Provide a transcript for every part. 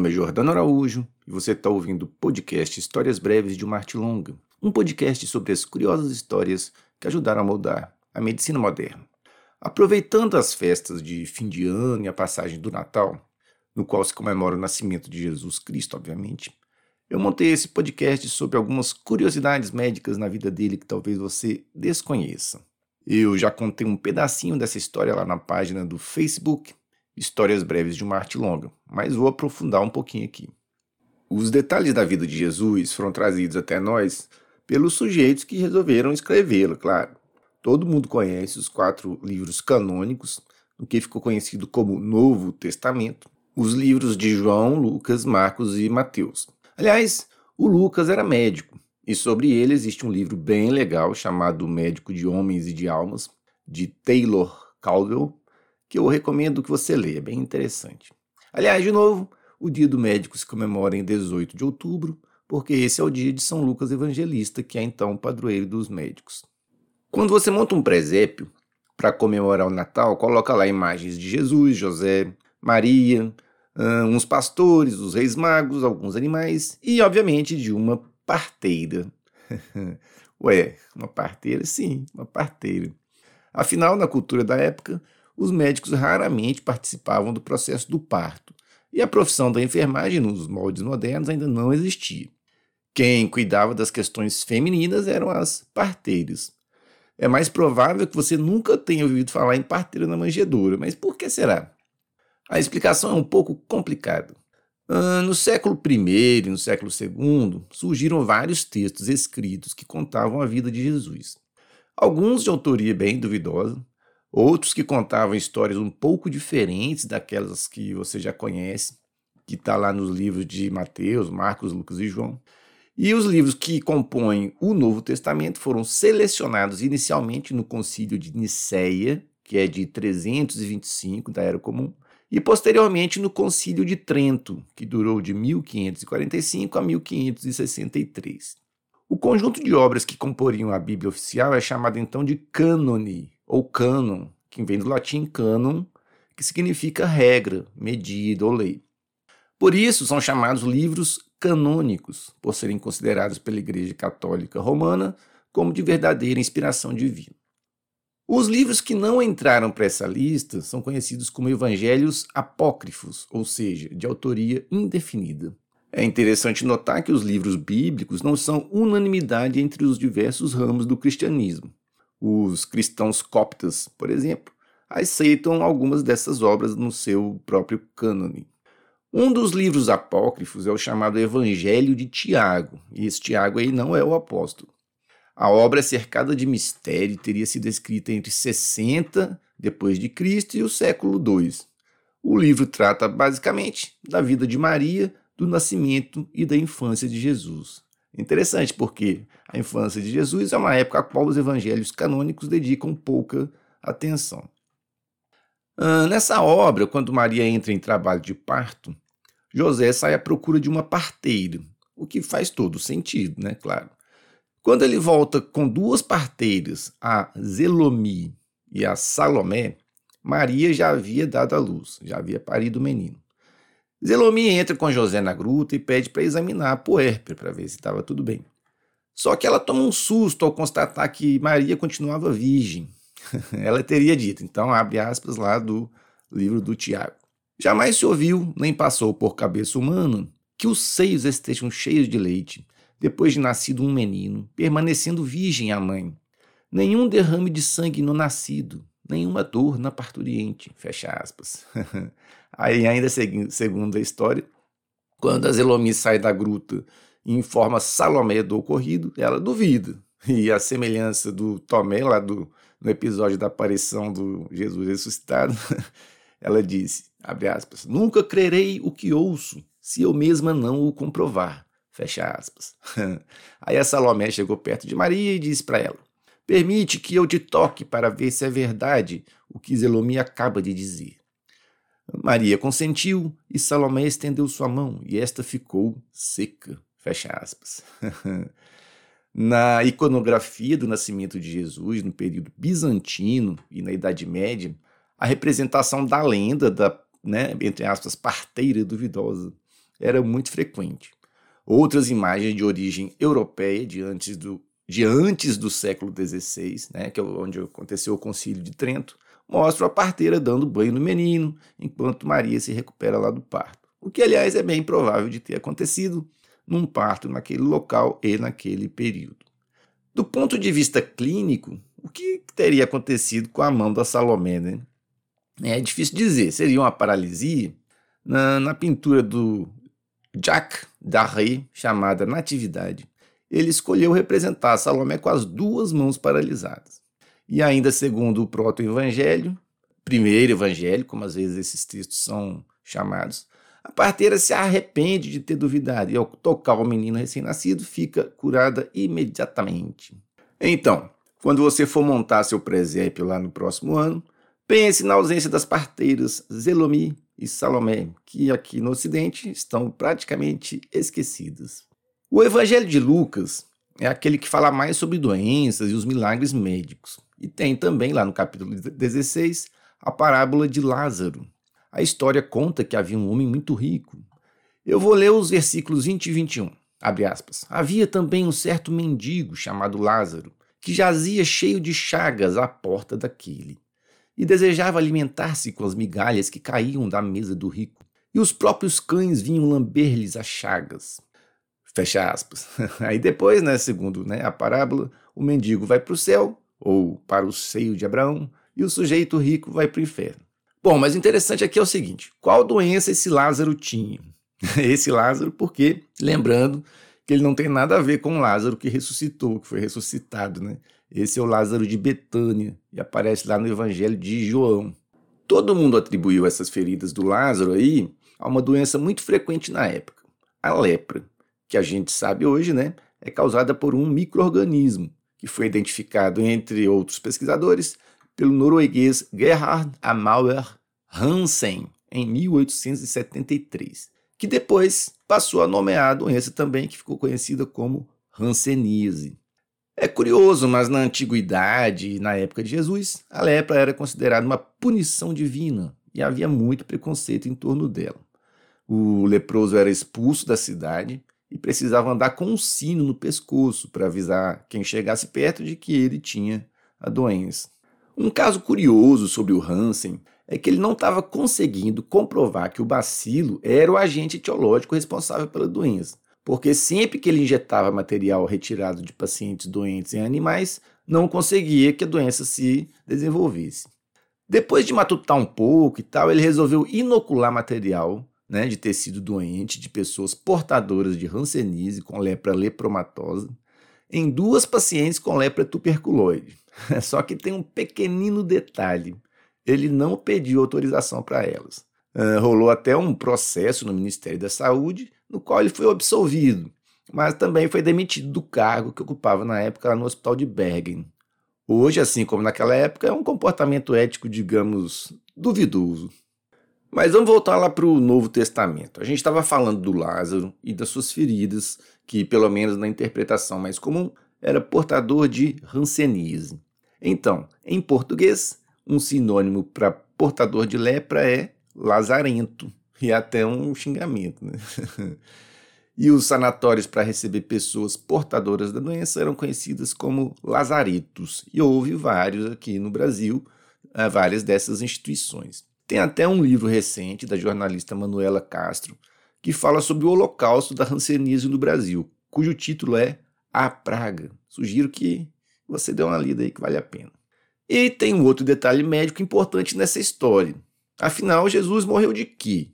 nome é Jordano Araújo e você está ouvindo o podcast Histórias Breves de uma Arte Longa, um podcast sobre as curiosas histórias que ajudaram a moldar a medicina moderna. Aproveitando as festas de fim de ano e a passagem do Natal, no qual se comemora o nascimento de Jesus Cristo, obviamente, eu montei esse podcast sobre algumas curiosidades médicas na vida dele que talvez você desconheça. Eu já contei um pedacinho dessa história lá na página do Facebook Histórias Breves de uma Arte Longa, mas vou aprofundar um pouquinho aqui. Os detalhes da vida de Jesus foram trazidos até nós pelos sujeitos que resolveram escrevê-la, claro. Todo mundo conhece os quatro livros canônicos, o que ficou conhecido como Novo Testamento, os livros de João, Lucas, Marcos e Mateus. Aliás, o Lucas era médico, e sobre ele existe um livro bem legal chamado Médico de Homens e de Almas, de Taylor Caldwell, que eu recomendo que você leia, é bem interessante. Aliás, de novo, o Dia do Médico se comemora em 18 de outubro, porque esse é o dia de São Lucas Evangelista, que é então o padroeiro dos médicos. Quando você monta um presépio para comemorar o Natal, coloca lá imagens de Jesus, José, Maria, uns pastores, os reis magos, alguns animais e, obviamente, de uma parteira. Ué, uma parteira? Sim, uma parteira. Afinal, na cultura da época, os médicos raramente participavam do processo do parto, e a profissão da enfermagem nos moldes modernos ainda não existia. Quem cuidava das questões femininas eram as parteiras. É mais provável que você nunca tenha ouvido falar em parteira na manjedoura, mas por que será? A explicação é um pouco complicada. Ah, no século I e no século II surgiram vários textos escritos que contavam a vida de Jesus. Alguns de autoria bem duvidosa, outros que contavam histórias um pouco diferentes daquelas que você já conhece, que está lá nos livros de Mateus, Marcos, Lucas e João. E os livros que compõem o Novo Testamento foram selecionados inicialmente no Concílio de Nicéia, que é de 325 da Era Comum, e posteriormente no Concílio de Trento, que durou de 1545 a 1563. O conjunto de obras que comporiam a Bíblia oficial é chamado então de cânone, ou cânon, que vem do latim canon, que significa regra, medida ou lei. Por isso são chamados livros canônicos, por serem considerados pela Igreja Católica Romana como de verdadeira inspiração divina. Os livros que não entraram para essa lista são conhecidos como evangelhos apócrifos, ou seja, de autoria indefinida. É interessante notar que os livros bíblicos não são unanimidade entre os diversos ramos do cristianismo. Os cristãos coptas, por exemplo, aceitam algumas dessas obras no seu próprio cânone. Um dos livros apócrifos é o chamado Evangelho de Tiago, e esse Tiago aí não é o apóstolo. A obra é cercada de mistério teria sido escrita entre 60 depois de Cristo e o século II. O livro trata basicamente da vida de Maria, do nascimento e da infância de Jesus. Interessante porque a infância de Jesus é uma época a qual os evangelhos canônicos dedicam pouca atenção. Ah, nessa obra, quando Maria entra em trabalho de parto, José sai à procura de uma parteira, o que faz todo sentido, né? Claro. Quando ele volta com duas parteiras, a Zelomi e a Salomé, Maria já havia dado à luz, já havia parido o menino. Zelomi entra com José na gruta e pede para examinar a puérpera para ver se estava tudo bem. Só que ela toma um susto ao constatar que Maria continuava virgem. ela teria dito, então abre aspas lá do livro do Tiago. Jamais se ouviu, nem passou por cabeça humana, que os seios estejam cheios de leite, depois de nascido um menino, permanecendo virgem a mãe. Nenhum derrame de sangue no nascido, nenhuma dor na parturiente. Fecha aspas. Aí, ainda segundo a história, quando a Zelomi sai da gruta e informa Salomé do ocorrido, ela duvida. E a semelhança do Tomé, lá do, no episódio da aparição do Jesus ressuscitado, ela disse, abre aspas, nunca crerei o que ouço, se eu mesma não o comprovar. Fecha aspas. Aí a Salomé chegou perto de Maria e disse para ela, permite que eu te toque para ver se é verdade o que Zelomi acaba de dizer. Maria consentiu e Salomé estendeu sua mão e esta ficou seca. Fecha aspas. na iconografia do nascimento de Jesus, no período bizantino e na Idade Média, a representação da lenda da, né, entre aspas, parteira duvidosa era muito frequente. Outras imagens de origem europeia de antes do, de antes do século XVI, né, que é onde aconteceu o Concílio de Trento, mostram a parteira dando banho no menino, enquanto Maria se recupera lá do parto. O que, aliás, é bem provável de ter acontecido num parto naquele local e naquele período. Do ponto de vista clínico, o que teria acontecido com a mão da Salomé? Né? É difícil dizer. Seria uma paralisia? Na, na pintura do Jacques Darré, chamada Natividade, ele escolheu representar Salomé com as duas mãos paralisadas. E ainda segundo o proto-evangelho, primeiro evangelho, como às vezes esses textos são chamados, a parteira se arrepende de ter duvidado e ao tocar o menino recém-nascido fica curada imediatamente. Então, quando você for montar seu presépio lá no próximo ano, pense na ausência das parteiras Zelomi e Salomé, que aqui no Ocidente estão praticamente esquecidas. O Evangelho de Lucas é aquele que fala mais sobre doenças e os milagres médicos. E tem também lá no capítulo 16 a parábola de Lázaro. A história conta que havia um homem muito rico. Eu vou ler os versículos 20 e 21. Abre aspas. Havia também um certo mendigo chamado Lázaro, que jazia cheio de chagas à porta daquele, e desejava alimentar-se com as migalhas que caíam da mesa do rico, e os próprios cães vinham lamber-lhes as chagas. Fecha aspas. Aí depois, né, segundo né, a parábola, o mendigo vai para o céu, ou para o seio de Abraão, e o sujeito rico vai para o inferno. Bom, mas o interessante aqui é o seguinte: qual doença esse Lázaro tinha? Esse Lázaro, porque, lembrando que ele não tem nada a ver com o Lázaro que ressuscitou, que foi ressuscitado, né? Esse é o Lázaro de Betânia e aparece lá no Evangelho de João. Todo mundo atribuiu essas feridas do Lázaro aí a uma doença muito frequente na época, a lepra, que a gente sabe hoje, né, é causada por um microorganismo que foi identificado entre outros pesquisadores pelo norueguês Gerhard Amauer Hansen em 1873 que depois passou a nomear a doença também, que ficou conhecida como hanseníase. É curioso, mas na antiguidade e na época de Jesus, a lepra era considerada uma punição divina e havia muito preconceito em torno dela. O leproso era expulso da cidade e precisava andar com um sino no pescoço para avisar quem chegasse perto de que ele tinha a doença. Um caso curioso sobre o Hansen é que ele não estava conseguindo comprovar que o bacilo era o agente etiológico responsável pela doença, porque sempre que ele injetava material retirado de pacientes doentes em animais, não conseguia que a doença se desenvolvesse. Depois de matutar um pouco e tal, ele resolveu inocular material né, de tecido doente de pessoas portadoras de Hanseníase com lepra lepromatosa em duas pacientes com lepra tuberculoide. Só que tem um pequenino detalhe ele não pediu autorização para elas. Uh, rolou até um processo no Ministério da Saúde, no qual ele foi absolvido, mas também foi demitido do cargo que ocupava na época no Hospital de Bergen. Hoje, assim como naquela época, é um comportamento ético, digamos, duvidoso. Mas vamos voltar lá para o Novo Testamento. A gente estava falando do Lázaro e das suas feridas, que, pelo menos na interpretação mais comum, era portador de hanseníase. Então, em português, um sinônimo para portador de lepra é lazarento, e até um xingamento. Né? e os sanatórios para receber pessoas portadoras da doença eram conhecidos como lazaretos, e houve vários aqui no Brasil, eh, várias dessas instituições. Tem até um livro recente da jornalista Manuela Castro que fala sobre o holocausto da hanseníase no Brasil, cujo título é A Praga. Sugiro que você dê uma lida aí que vale a pena. E tem um outro detalhe médico importante nessa história. Afinal, Jesus morreu de quê?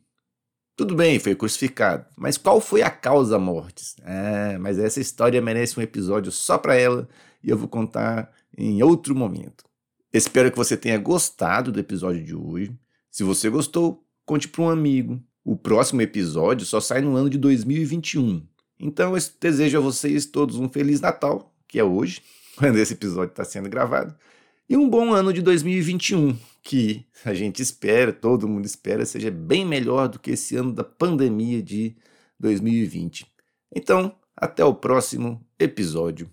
Tudo bem, foi crucificado, mas qual foi a causa da morte? É, mas essa história merece um episódio só para ela e eu vou contar em outro momento. Espero que você tenha gostado do episódio de hoje. Se você gostou, conte para um amigo. O próximo episódio só sai no ano de 2021. Então eu desejo a vocês todos um Feliz Natal, que é hoje, quando esse episódio está sendo gravado e um bom ano de 2021, que a gente espera, todo mundo espera, seja bem melhor do que esse ano da pandemia de 2020. Então, até o próximo episódio.